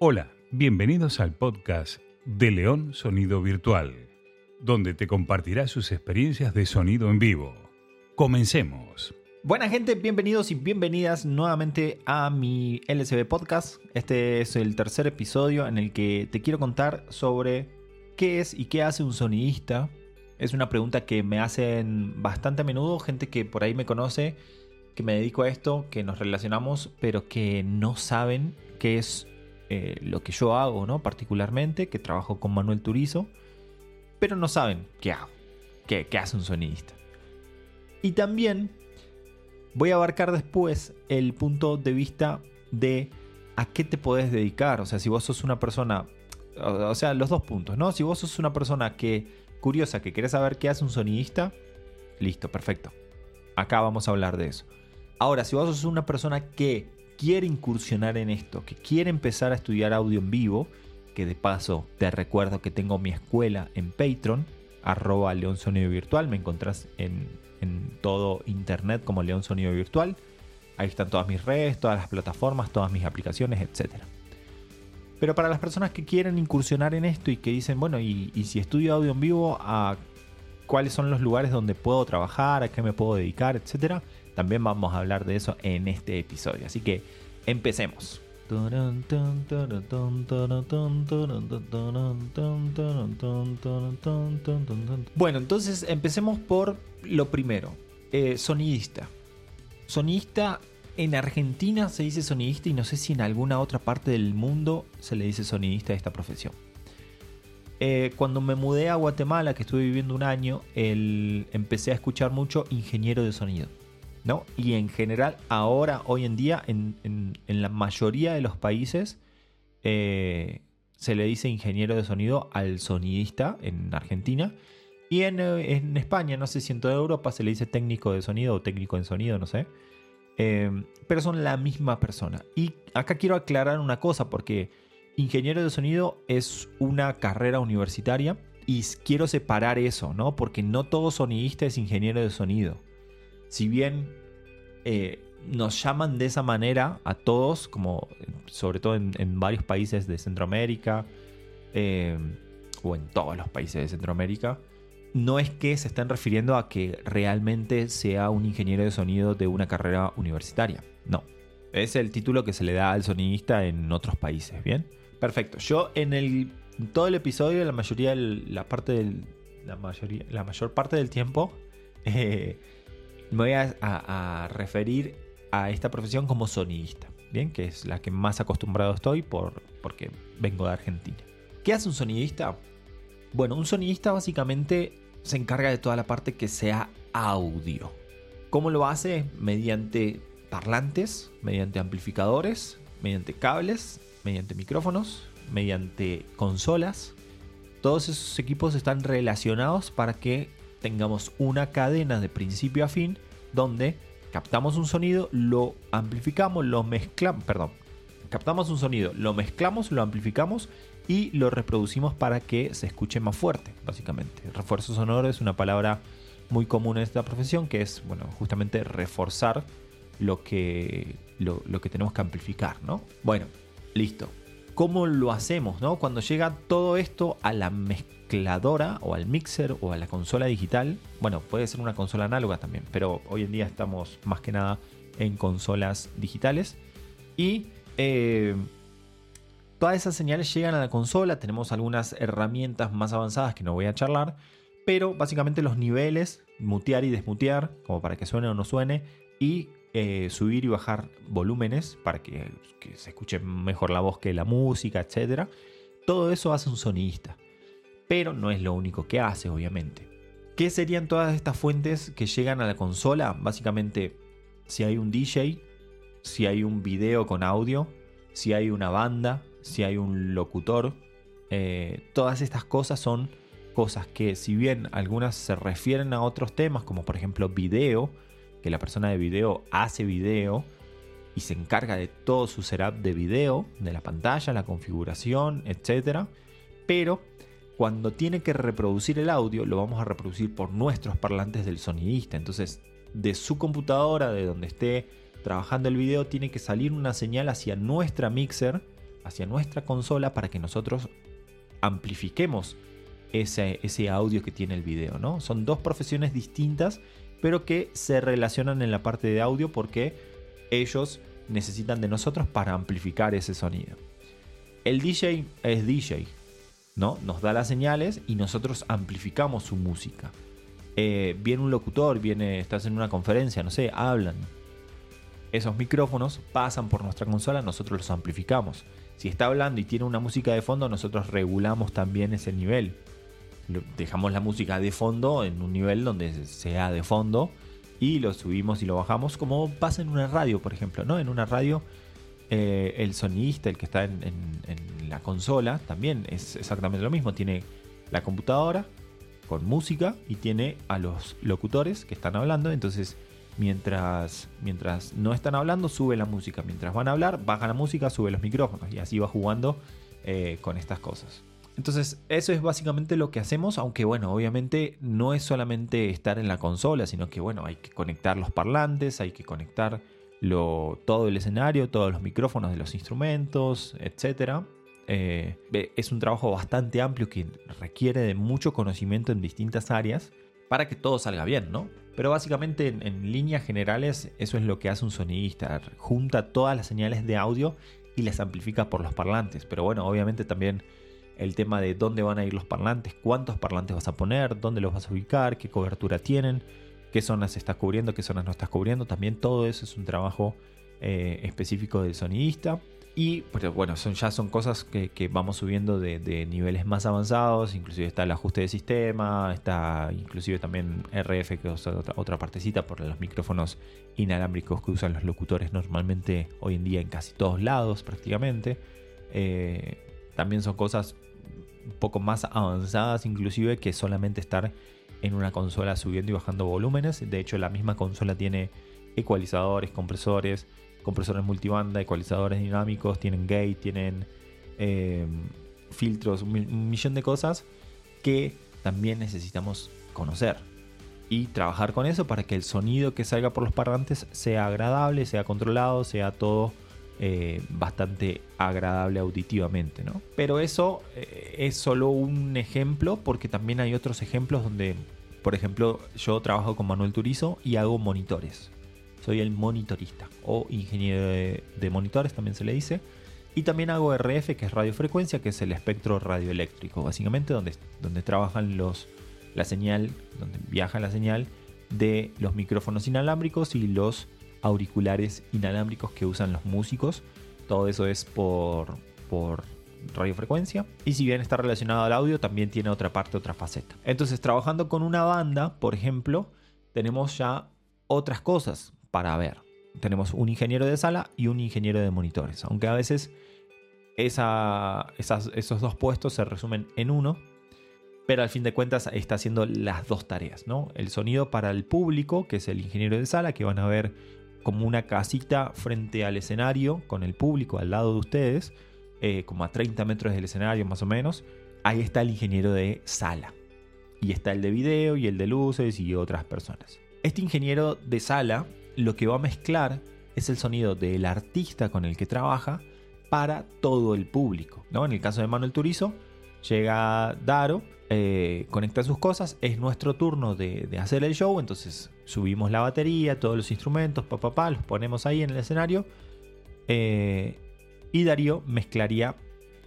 Hola, bienvenidos al podcast de León Sonido Virtual, donde te compartirá sus experiencias de sonido en vivo. Comencemos. Buena gente, bienvenidos y bienvenidas nuevamente a mi LSB Podcast. Este es el tercer episodio en el que te quiero contar sobre qué es y qué hace un sonidista. Es una pregunta que me hacen bastante a menudo, gente que por ahí me conoce, que me dedico a esto, que nos relacionamos, pero que no saben qué es eh, lo que yo hago, ¿no? Particularmente, que trabajo con Manuel Turizo, pero no saben qué hago, qué, qué hace un sonidista. Y también voy a abarcar después el punto de vista de a qué te podés dedicar. O sea, si vos sos una persona, o sea, los dos puntos, ¿no? Si vos sos una persona que curiosa, que querés saber qué hace un sonidista, listo, perfecto. Acá vamos a hablar de eso. Ahora, si vos sos una persona que quiere incursionar en esto, que quiere empezar a estudiar audio en vivo, que de paso te recuerdo que tengo mi escuela en Patreon, arroba León Sonido Virtual, me encontrás en, todo internet como León Sonido Virtual. Ahí están todas mis redes, todas las plataformas, todas mis aplicaciones, etc. Pero para las personas que quieren incursionar en esto y que dicen, bueno, y, y si estudio audio en vivo, ¿a cuáles son los lugares donde puedo trabajar, a qué me puedo dedicar, etcétera? También vamos a hablar de eso en este episodio. Así que empecemos. Bueno, entonces empecemos por lo primero. Eh, sonidista. Sonidista en Argentina se dice sonidista y no sé si en alguna otra parte del mundo se le dice sonidista a esta profesión. Eh, cuando me mudé a Guatemala, que estuve viviendo un año, empecé a escuchar mucho ingeniero de sonido. ¿No? Y en general, ahora, hoy en día, en, la mayoría de los países, eh, se le dice ingeniero de sonido al sonidista en Argentina. Y en, en, España, no sé si en toda Europa se le dice técnico de sonido o técnico en sonido, no sé. Eh, pero son la misma persona. Y acá quiero aclarar una cosa, porque ingeniero de sonido es una carrera universitaria y quiero separar eso, ¿no? Porque no todo sonidista es ingeniero de sonido si bien eh, nos llaman de esa manera a todos, como sobre todo en, varios países de Centroamérica, eh, o en todos los países de Centroamérica, no es que se estén refiriendo a que realmente sea un ingeniero de sonido de una carrera universitaria. No. Es el título que se le da al sonidista en otros países, ¿bien? Perfecto. Yo en el todo el episodio, la mayoría, la parte del, la mayoría, la mayor parte del tiempo, eh, me voy a, referir a esta profesión como sonidista, ¿bien? Que es la que más acostumbrado estoy por, porque vengo de Argentina. ¿Qué hace un sonidista? Bueno, un sonidista básicamente se encarga de toda la parte que sea audio. ¿Cómo lo hace? Mediante parlantes, mediante amplificadores, mediante cables, mediante micrófonos, mediante consolas. Todos esos equipos están relacionados para que tengamos una cadena de principio a fin donde captamos un sonido, lo amplificamos, lo mezclamos, perdón, captamos un sonido, lo mezclamos, lo amplificamos y lo reproducimos para que se escuche más fuerte, básicamente. refuerzo sonoro es una palabra muy común en esta profesión que es, bueno, justamente reforzar lo que, lo, que tenemos que amplificar, ¿no? Bueno, listo cómo lo hacemos, ¿no? Cuando llega todo esto a la mezcladora o al mixer o a la consola digital, bueno, puede ser una consola análoga también, pero hoy en día estamos más que nada en consolas digitales y eh, todas esas señales llegan a la consola, tenemos algunas herramientas más avanzadas que no voy a charlar, pero básicamente los niveles, mutear y desmutear, como para que suene o no suene, y eh, subir y bajar volúmenes para que, se escuche mejor la voz que la música, etc. Todo eso hace un sonidista. Pero no es lo único que hace, obviamente. ¿Qué serían todas estas fuentes que llegan a la consola? Básicamente, si hay un DJ, si hay un video con audio, si hay una banda, si hay un locutor. Eh, todas estas cosas son cosas que si bien algunas se refieren a otros temas, como por ejemplo video, que la persona de video hace video y se encarga de todo su setup de video, de la pantalla, la configuración, etc. Pero cuando tiene que reproducir el audio, lo vamos a reproducir por nuestros parlantes del sonidista. Entonces, de su computadora, de donde esté trabajando el video, tiene que salir una señal hacia nuestra mixer hacia nuestra consola para que nosotros amplifiquemos ese, ese audio que tiene el video, ¿no? Son dos profesiones distintas, pero que se relacionan en la parte de audio porque ellos necesitan de nosotros para amplificar ese sonido. El DJ es DJ, ¿no? Nos da las señales y nosotros amplificamos su música. Eh, viene un locutor, viene, estás en una conferencia, no sé, hablan. Esos micrófonos pasan por nuestra consola, nosotros los amplificamos. Si está hablando y tiene una música de fondo, nosotros regulamos también ese nivel. Dejamos la música de fondo en un nivel donde sea de fondo y lo subimos y lo bajamos como pasa en una radio, por ejemplo, ¿no? En una radio eh, el sonidista, el que está en, la consola, también es exactamente lo mismo. Tiene la computadora con música y tiene a los locutores que están hablando. Entonces, mientras, mientras no están hablando, sube la música. Mientras van a hablar, baja la música, sube los micrófonos. Y así va jugando eh, con estas cosas. Entonces, eso es básicamente lo que hacemos, aunque bueno, obviamente no es solamente estar en la consola, sino que bueno, hay que conectar los parlantes, hay que conectar todo el escenario, todos los micrófonos de los instrumentos, etc. Eh, es un trabajo bastante amplio que requiere de mucho conocimiento en distintas áreas para que todo salga bien, ¿no? Pero básicamente en, en líneas generales eso es lo que hace un sonidista, junta todas las señales de audio y las amplifica por los parlantes, pero bueno, obviamente también el tema de dónde van a ir los parlantes, cuántos parlantes vas a poner, dónde los vas a ubicar, qué cobertura tienen, qué zonas estás cubriendo, qué zonas no estás cubriendo. También todo eso es un trabajo eh, específico del sonidista. Y pero bueno, son, ya son cosas que, vamos subiendo de, niveles más avanzados. Inclusive está el ajuste de sistema, está inclusive también RF, que es otra, otra partecita por los micrófonos inalámbricos que usan los locutores normalmente hoy en día en casi todos lados prácticamente. Eh, también son cosas un poco más avanzadas inclusive que solamente estar en una consola subiendo y bajando volúmenes. De hecho, la misma consola tiene ecualizadores, compresores, compresores multibanda, ecualizadores dinámicos, tienen gate, tienen em, filtros, un millón de cosas que también necesitamos conocer y trabajar con eso para que el sonido que salga por los parlantes sea agradable, sea controlado, sea todo eh, bastante agradable auditivamente, ¿no? Pero eso eh, es solo un ejemplo porque también hay otros ejemplos donde, por ejemplo, yo trabajo con Manuel Turizo y hago monitores. Soy el monitorista o ingeniero de, monitores también se le dice. Y también hago RF, que es radiofrecuencia, que es el espectro radioeléctrico, básicamente donde, donde trabajan los, la señal, donde viaja la señal de los micrófonos inalámbricos y los auriculares inalámbricos que usan los músicos. Todo eso es por, por radiofrecuencia. Y si bien está relacionado al audio, también tiene otra parte, otra faceta. Entonces, trabajando con una banda, por ejemplo, tenemos ya otras cosas para ver. Tenemos un ingeniero de sala y un ingeniero de monitores. Aunque a veces esos dos puestos se resumen en uno. Pero al fin de cuentas está haciendo las dos tareas, ¿no? El sonido para el público, que es el ingeniero de sala, que van a ver como una casita frente al escenario, con el público al lado de ustedes, eh, como a 30 metros del escenario más o menos. Ahí está el ingeniero de sala. Y está el de video y el de luces y otras personas. Este ingeniero de sala lo que va a mezclar es el sonido del artista con el que trabaja para todo el público. ¿no? En el caso de Manuel Turizo, llega Daro eh, conecta sus cosas, es nuestro turno de, hacer el show, entonces subimos la batería, todos los instrumentos, pa, los ponemos ahí en el escenario. Eh, y Darío mezclaría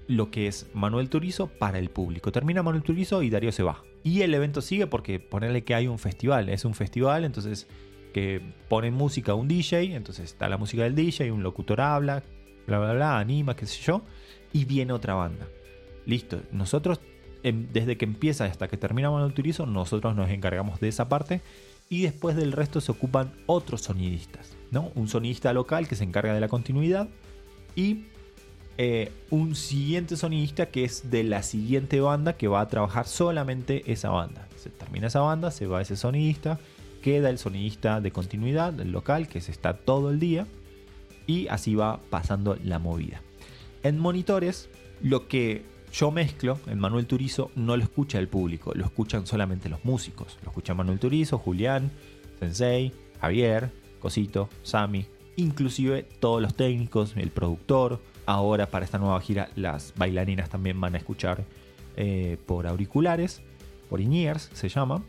lo que es Manuel Turizo para el público. Termina Manuel Turizo y Darío se va. Y el evento sigue porque ponerle que hay un festival, es un festival, entonces que pone música un DJ, entonces está la música del DJ, un locutor habla, bla, bla, bla, anima, qué sé yo, y viene otra banda. Listo, nosotros Em, desde que empieza hasta que termina Manuel Turizo, nosotros nos encargamos de esa parte y después del resto se ocupan otros sonidistas, ¿no? Un sonidista local que se encarga de la continuidad y eh, un siguiente sonidista que es de la siguiente banda que va a trabajar solamente esa banda. Se termina esa banda, se va ese sonidista, queda el sonidista de continuidad, el local, que se está todo el día y así va pasando la movida. En monitores, lo que yo mezclo, en Manuel Turizo no lo escucha el público, lo escuchan solamente los músicos. Lo escucha Manuel Turizo, Julián, Sensei, Javier, Cosito, Sami, inclusive todos los técnicos, el productor, ahora para esta nueva gira las bailarinas también van a escuchar eh, por auriculares, por in-ears se llama.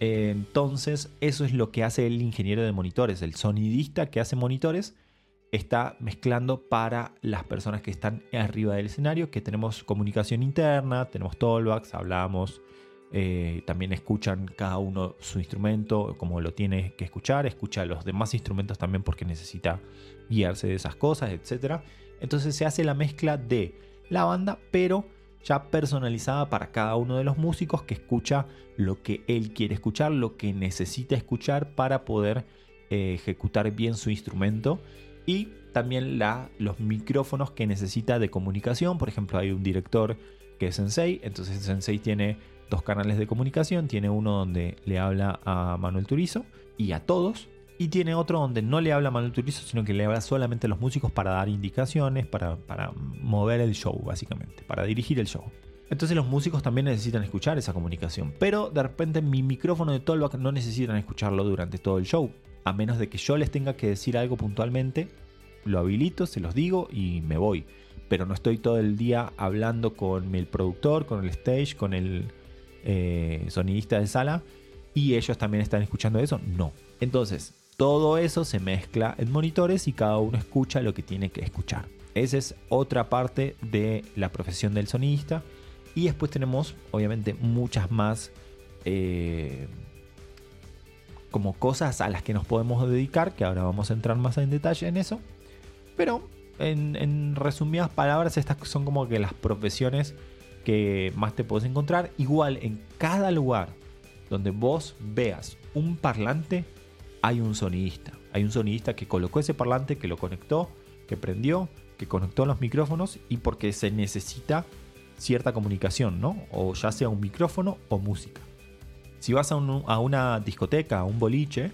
Eh, entonces eso es lo que hace el ingeniero de monitores, el sonidista que hace monitores está mezclando para las personas que están arriba del escenario, que tenemos comunicación interna, tenemos tollbacks, hablamos, eh, también escuchan cada uno su instrumento como lo tiene que escuchar, escucha los demás instrumentos también porque necesita guiarse de esas cosas, etc. Entonces se hace la mezcla de la banda, pero ya personalizada para cada uno de los músicos que escucha lo que él quiere escuchar, lo que necesita escuchar para poder eh, ejecutar bien su instrumento y también la, los micrófonos que necesita de comunicación. Por ejemplo, hay un director que es Sensei, entonces Sensei tiene dos canales de comunicación. Tiene uno donde le habla a Manuel Turizo y a todos. Y tiene otro donde no le habla a Manuel Turizo, sino que le habla solamente a los músicos para dar indicaciones, para, para mover el show, básicamente, para dirigir el show. Entonces los músicos también necesitan escuchar esa comunicación. Pero de repente mi micrófono de Tollback no necesitan escucharlo durante todo el show. A menos de que yo les tenga que decir algo puntualmente, lo habilito, se los digo y me voy. Pero no estoy todo el día hablando con el productor, con el stage, con el, eh, sonidista de sala y ellos también están escuchando eso. No. Entonces, todo eso se mezcla en monitores y cada uno escucha lo que tiene que escuchar. Esa es otra parte de la profesión del sonidista. Y después tenemos, obviamente, muchas más eh, como cosas a las que nos podemos dedicar, que ahora vamos a entrar más en detalle en eso. Pero en, resumidas palabras, estas son como que las profesiones que más te puedes encontrar. Igual en cada lugar donde vos veas un parlante, hay un sonidista. Hay un sonidista que colocó ese parlante, que lo conectó, que prendió, que conectó los micrófonos y porque se necesita cierta comunicación, ¿no? O ya sea un micrófono o música. Si vas a, una discoteca, a un boliche,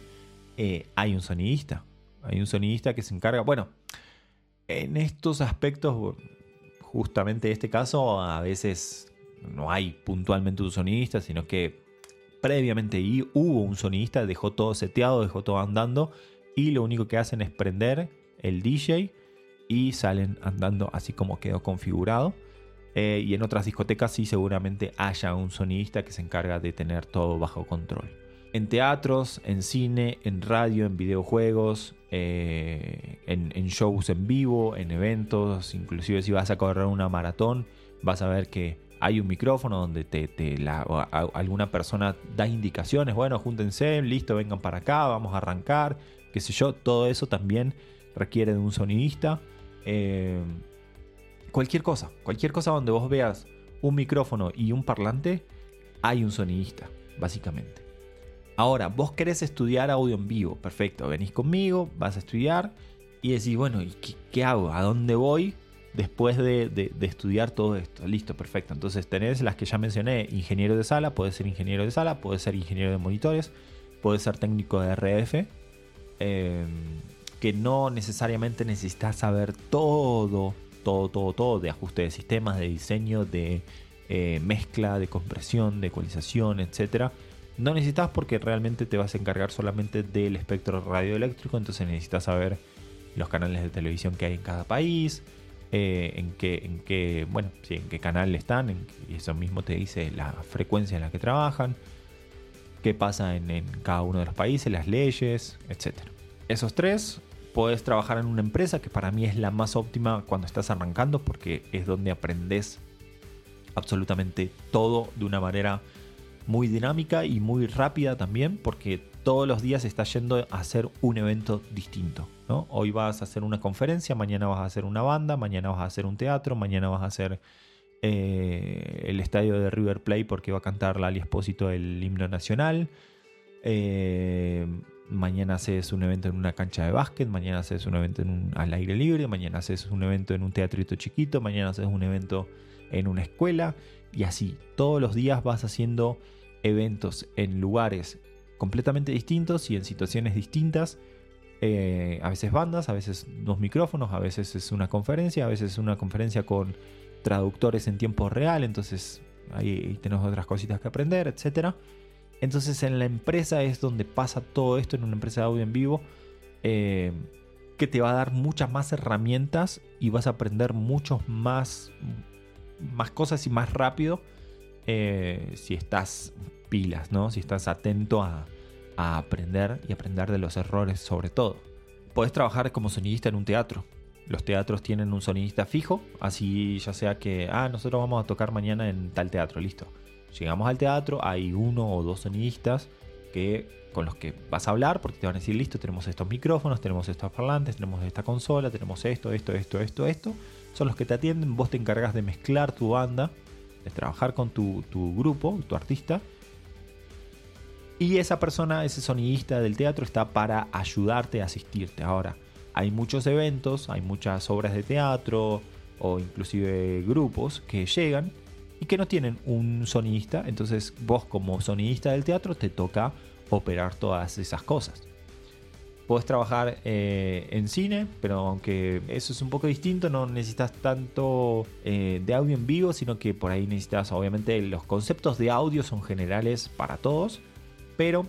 eh, hay un sonidista. Hay un sonidista que se encarga. Bueno, en estos aspectos justamente este caso a veces no hay puntualmente un sonidista, sino que previamente hubo un sonidista, dejó todo seteado, dejó todo andando y lo único que hacen es prender el DJ y salen andando así como quedó configurado. Eh, y en otras discotecas sí seguramente haya un sonidista que se encarga de tener todo bajo control. En teatros, en cine, en radio, en videojuegos, eh, en, shows en vivo, en eventos, inclusive si vas a correr una maratón, vas a ver que hay un micrófono donde te, alguna persona da indicaciones, bueno, júntense, listo, vengan para acá, vamos a arrancar, qué sé yo, todo eso también requiere de un sonidista. Eh, cualquier cosa, cualquier cosa donde vos veas un micrófono y un parlante, hay un sonidista, básicamente. Ahora, vos querés estudiar audio en vivo, perfecto, venís conmigo, vas a estudiar y decís, bueno, ¿y qué, hago? ¿A dónde voy después de, estudiar todo esto? Listo, perfecto. Entonces tenés las que ya mencioné, ingeniero de sala, puede ser ingeniero de sala, puede ser ingeniero de monitores, puede ser técnico de RF, em, que no necesariamente necesitas saber todo, todo, todo, todo de ajuste de sistemas, de diseño, de eh, mezcla, de compresión, de ecualización, etcétera no necesitas porque realmente te vas a encargar solamente del espectro radioeléctrico, entonces necesitas saber los canales de televisión que hay en cada país, eh, en, qué, en, qué, bueno, sí, en qué canal están, y eso mismo te dice la frecuencia en la que trabajan, qué pasa en, en cada uno de los países, las leyes, etc. Esos tres, puedes trabajar en una empresa que para mí es la más óptima cuando estás arrancando porque es donde aprendes absolutamente todo de una manera muy dinámica y muy rápida también, porque todos los días estás yendo a hacer un evento distinto. ¿no? Hoy vas a hacer una conferencia, mañana vas a hacer una banda, mañana vas a hacer un teatro, mañana vas a hacer eh, el estadio de River Plate porque va a cantar Lali Espósito el himno nacional. Eh, mañana haces un evento en una cancha de básquet, mañana haces un evento en al aire libre, mañana haces un evento en un teatrito chiquito, mañana haces un evento en una escuela y así todos los días vas haciendo eventos en lugares completamente distintos y en situaciones distintas. Eh, a veces bandas, a veces dos micrófonos, a veces es una conferencia, a veces es una conferencia con traductores en tiempo real, entonces ahí tenemos otras cositas que aprender, etc. Entonces en la empresa es donde pasa todo esto, en una empresa de audio en vivo. Eh, que te va a dar muchas más herramientas y vas a aprender muchos más, más cosas y más rápido eh, si estás pilas, ¿no? Si estás atento a, a aprender y aprender de los errores sobre todo. Puedes trabajar como sonidista en un teatro. Los teatros tienen un sonidista fijo, así ya sea que, ah, nosotros vamos a tocar mañana en tal teatro, listo. Llegamos al teatro, hay uno o dos sonidistas que, con los que vas a hablar, porque te van a decir, listo, tenemos estos micrófonos, tenemos estos parlantes, tenemos esta consola, tenemos esto, esto, esto, esto, esto. Son los que te atienden, vos te encargas de mezclar tu banda, de trabajar con tu, tu grupo, tu artista, y esa persona, ese sonidista del teatro, está para ayudarte a asistirte. Ahora, hay muchos eventos, hay muchas obras de teatro o inclusive grupos que llegan que no tienen un sonidista. Entonces vos como sonidista del teatro te toca operar todas esas cosas. Puedes trabajar eh, en cine, pero aunque eso es un poco distinto, no necesitas tanto eh, de audio en vivo, sino que por ahí necesitas, obviamente, los conceptos de audio son generales para todos pero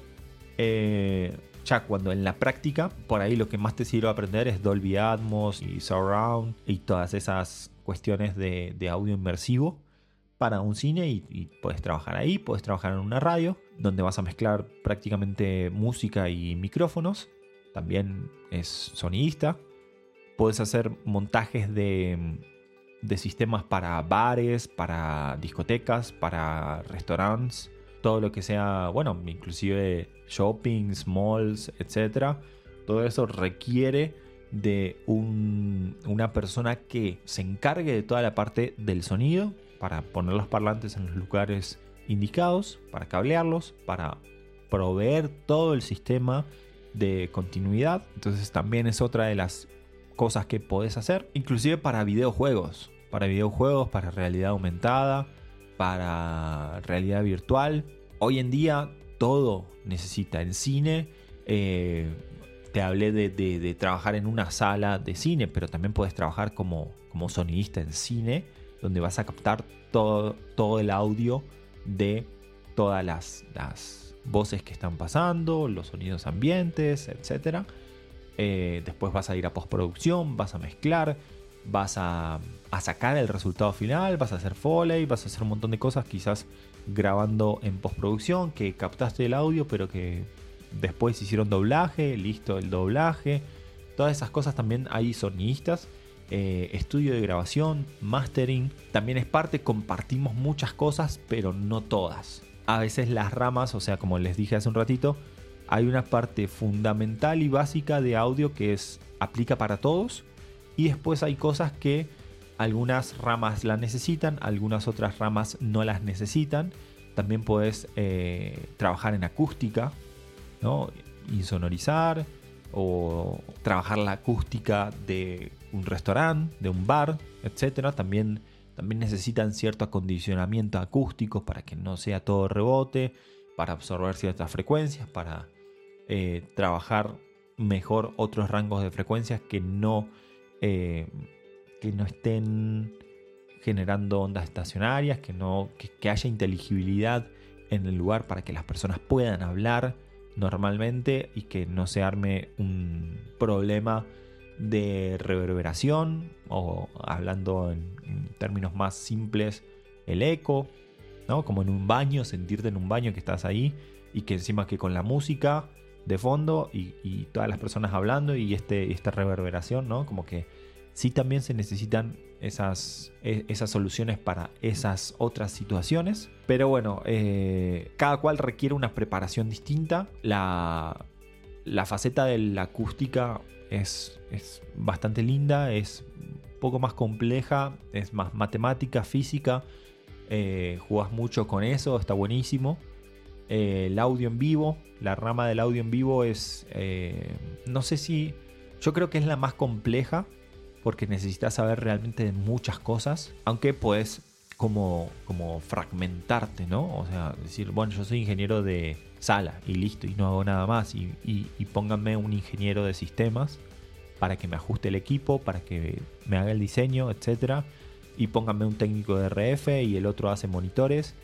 eh, ya cuando en la práctica, por ahí lo que más te sirve aprender es Dolby Atmos y Surround y todas esas cuestiones de, audio inmersivo para un cine y, puedes trabajar ahí, puedes trabajar en una radio donde vas a mezclar prácticamente música y micrófonos, también es sonidista, puedes hacer montajes de, de sistemas para bares, para discotecas, para restaurantes, todo lo que sea, bueno, inclusive shoppings, malls, etcétera, todo eso requiere de una persona que se encargue de toda la parte del sonido para poner los parlantes en los lugares indicados, para cablearlos, para proveer todo el sistema de continuidad. Entonces también es otra de las cosas que podés hacer, inclusive para videojuegos, para videojuegos, para realidad aumentada, para realidad virtual. Hoy en día todo necesita en cine. Eh, te hablé de, trabajar en una sala de cine, pero también puedes trabajar como, como sonidista en cine, donde vas a captar todo, todo el audio de todas las, voces que están pasando, los sonidos ambientes, etc. Eh, después vas a ir a postproducción, vas a mezclar, vas a, a, sacar el resultado final, vas a hacer foley, vas a hacer un montón de cosas quizás grabando en postproducción, que captaste el audio pero que después hicieron doblaje, listo el doblaje, todas esas cosas también hay sonidistas. Eh, estudio de grabación, mastering, también es parte, compartimos muchas cosas, pero no todas. A veces las ramas, o sea, como les dije hace un ratito, hay una parte fundamental y básica de audio que es aplica para todos y después hay cosas que algunas ramas la necesitan, algunas otras ramas no las necesitan. También puedes eh, trabajar en acústica, ¿no? insonorizar o trabajar la acústica de un restaurante, de un bar, etc. También, también necesitan cierto acondicionamiento acústico para que no sea todo rebote, para absorber ciertas frecuencias, para eh, trabajar mejor otros rangos de frecuencias que no eh, que no estén generando ondas estacionarias, que, no, que, haya inteligibilidad en el lugar para que las personas puedan hablar normalmente y que no se arme un problema de reverberación o hablando en, términos más simples el eco, ¿no? como en un baño, sentirte en un baño que estás ahí y que encima que con la música de fondo y, todas las personas hablando y este, esta reverberación, ¿no? como que sí también se necesitan esas, e, esas soluciones para esas otras situaciones. Pero bueno, eh, cada cual requiere una preparación distinta. La, la faceta de la acústica es, es bastante linda, es un poco más compleja, es más matemática, física. Eh, jugás mucho con eso, está buenísimo. Eh, el audio en vivo, la rama del audio en vivo es, no sé si, yo creo que es la más compleja porque necesitas saber realmente de muchas cosas, aunque puedes como, como fragmentarte, ¿no? O sea, decir, bueno, yo soy ingeniero de sala y listo, y no hago nada más, y, y, pónganme un ingeniero de sistemas para que me ajuste el equipo, para que me haga el diseño, etc. Y pónganme un técnico de RF y el otro hace monitores,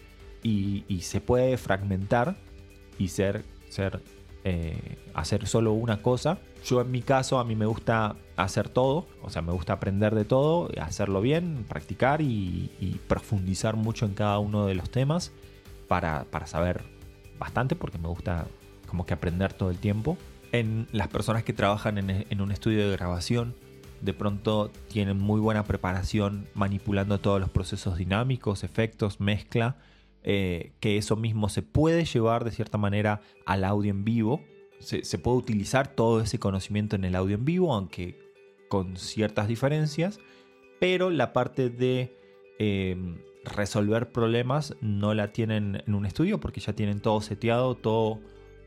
y, y se puede fragmentar y ser, ser eh, hacer solo una cosa. Yo en mi caso, a mí me gusta hacer todo, o sea, me gusta aprender de todo, hacerlo bien, practicar y, profundizar mucho en cada uno de los temas para, saber bastante, porque me gusta como que aprender todo el tiempo. En las personas que trabajan en, un estudio de grabación, de pronto tienen muy buena preparación manipulando todos los procesos dinámicos, efectos, mezcla, eh, que eso mismo se puede llevar de cierta manera al audio en vivo. Se, puede utilizar todo ese conocimiento en el audio en vivo, aunque con ciertas diferencias, pero la parte de eh, resolver problemas no la tienen en un estudio porque ya tienen todo seteado, todo,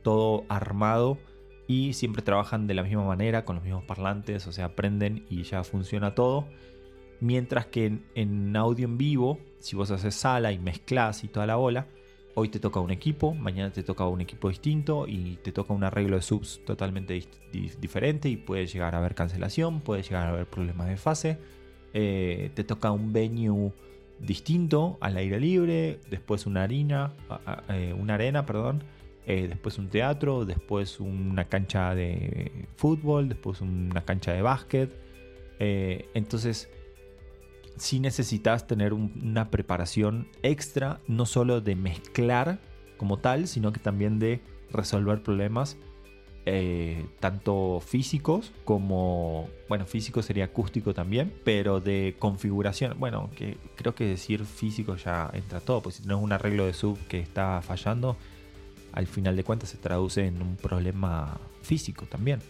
todo armado y siempre trabajan de la misma manera, con los mismos parlantes, o sea, aprenden y ya funciona todo. Mientras que en, audio en vivo, si vos haces sala y mezclas y toda la bola, hoy te toca un equipo, mañana te toca un equipo distinto y te toca un arreglo de subs totalmente diferente y puede llegar a haber cancelación, puede llegar a haber problemas de fase, eh, te toca un venue distinto al aire libre, después una harina, eh, una arena, perdón, eh, después un teatro, después una cancha de fútbol, después una cancha de básquet. Eh, entonces, si necesitas tener una preparación extra, no solo de mezclar como tal, sino que también de resolver problemas eh, tanto físicos como, bueno, físico sería acústico también, pero de configuración, bueno, que creo que decir físico ya entra todo, pues si tenés un arreglo de sub que está fallando, al final de cuentas se traduce en un problema físico también,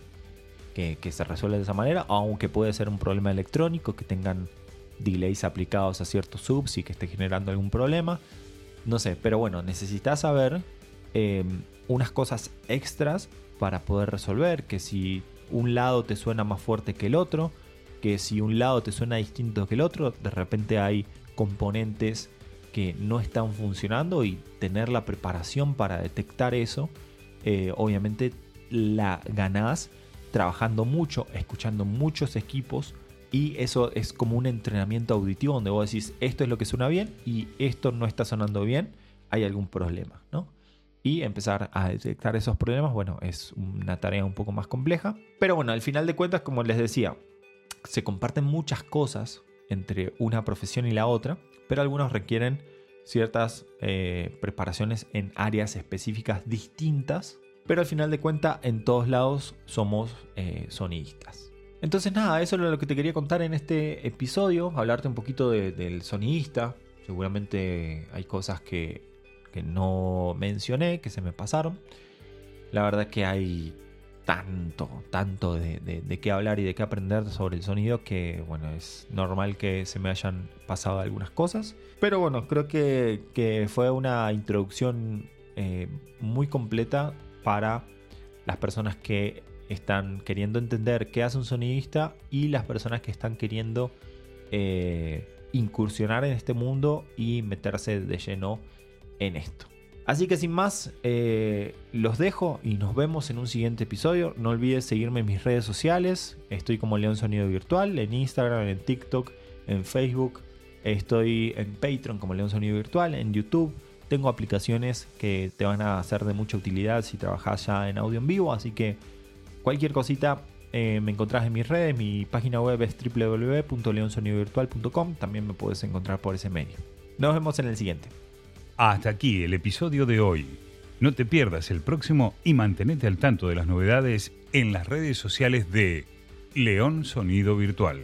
que, se resuelve de esa manera, aunque puede ser un problema electrónico, que tengan delays aplicados a ciertos subs y que esté generando algún problema. No sé, pero bueno, necesitas saber em, unas cosas extras para poder resolver, que si un lado te suena más fuerte que el otro, que si un lado te suena distinto que el otro, de repente hay componentes que no están funcionando y tener la preparación para detectar eso, eh, obviamente la ganás trabajando mucho, escuchando muchos equipos y eso es como un entrenamiento auditivo donde vos decís esto es lo que suena bien y esto no está sonando bien, hay algún problema, ¿no? Y empezar a detectar esos problemas, bueno, es una tarea un poco más compleja. Pero bueno, al final de cuentas, como les decía, se comparten muchas cosas entre una profesión y la otra pero algunos requieren ciertas eh, preparaciones en áreas específicas distintas, pero al final de cuentas en todos lados somos eh, sonidistas. Entonces nada, eso es lo que te quería contar en este episodio, hablarte un poquito del sonidista, seguramente hay cosas que, que no mencioné, que se me pasaron. La verdad que hay tanto, tanto de, qué hablar y de qué aprender sobre el sonido que, bueno, es normal que se me hayan pasado algunas cosas. Pero bueno, creo que, fue una introducción eh, muy completa para las personas que están queriendo entender qué hace un sonidista y las personas que están queriendo eh, incursionar en este mundo y meterse de lleno en esto. Así que sin más, eh, los dejo y nos vemos en un siguiente episodio. No olvides seguirme en mis redes sociales. Estoy como León Sonido Virtual, en Instagram, en TikTok, en Facebook. Estoy en Patreon como León Sonido Virtual, en YouTube. Tengo aplicaciones que te van a ser de mucha utilidad si trabajas ya en audio en vivo. Así que cualquier cosita eh, me encontrás en mis redes. Mi página web es www.leonsonidovirtual.com. También me puedes encontrar por ese medio. Nos vemos en el siguiente. Hasta aquí el episodio de hoy. No te pierdas el próximo y mantenete al tanto de las novedades en las redes sociales de León Sonido Virtual.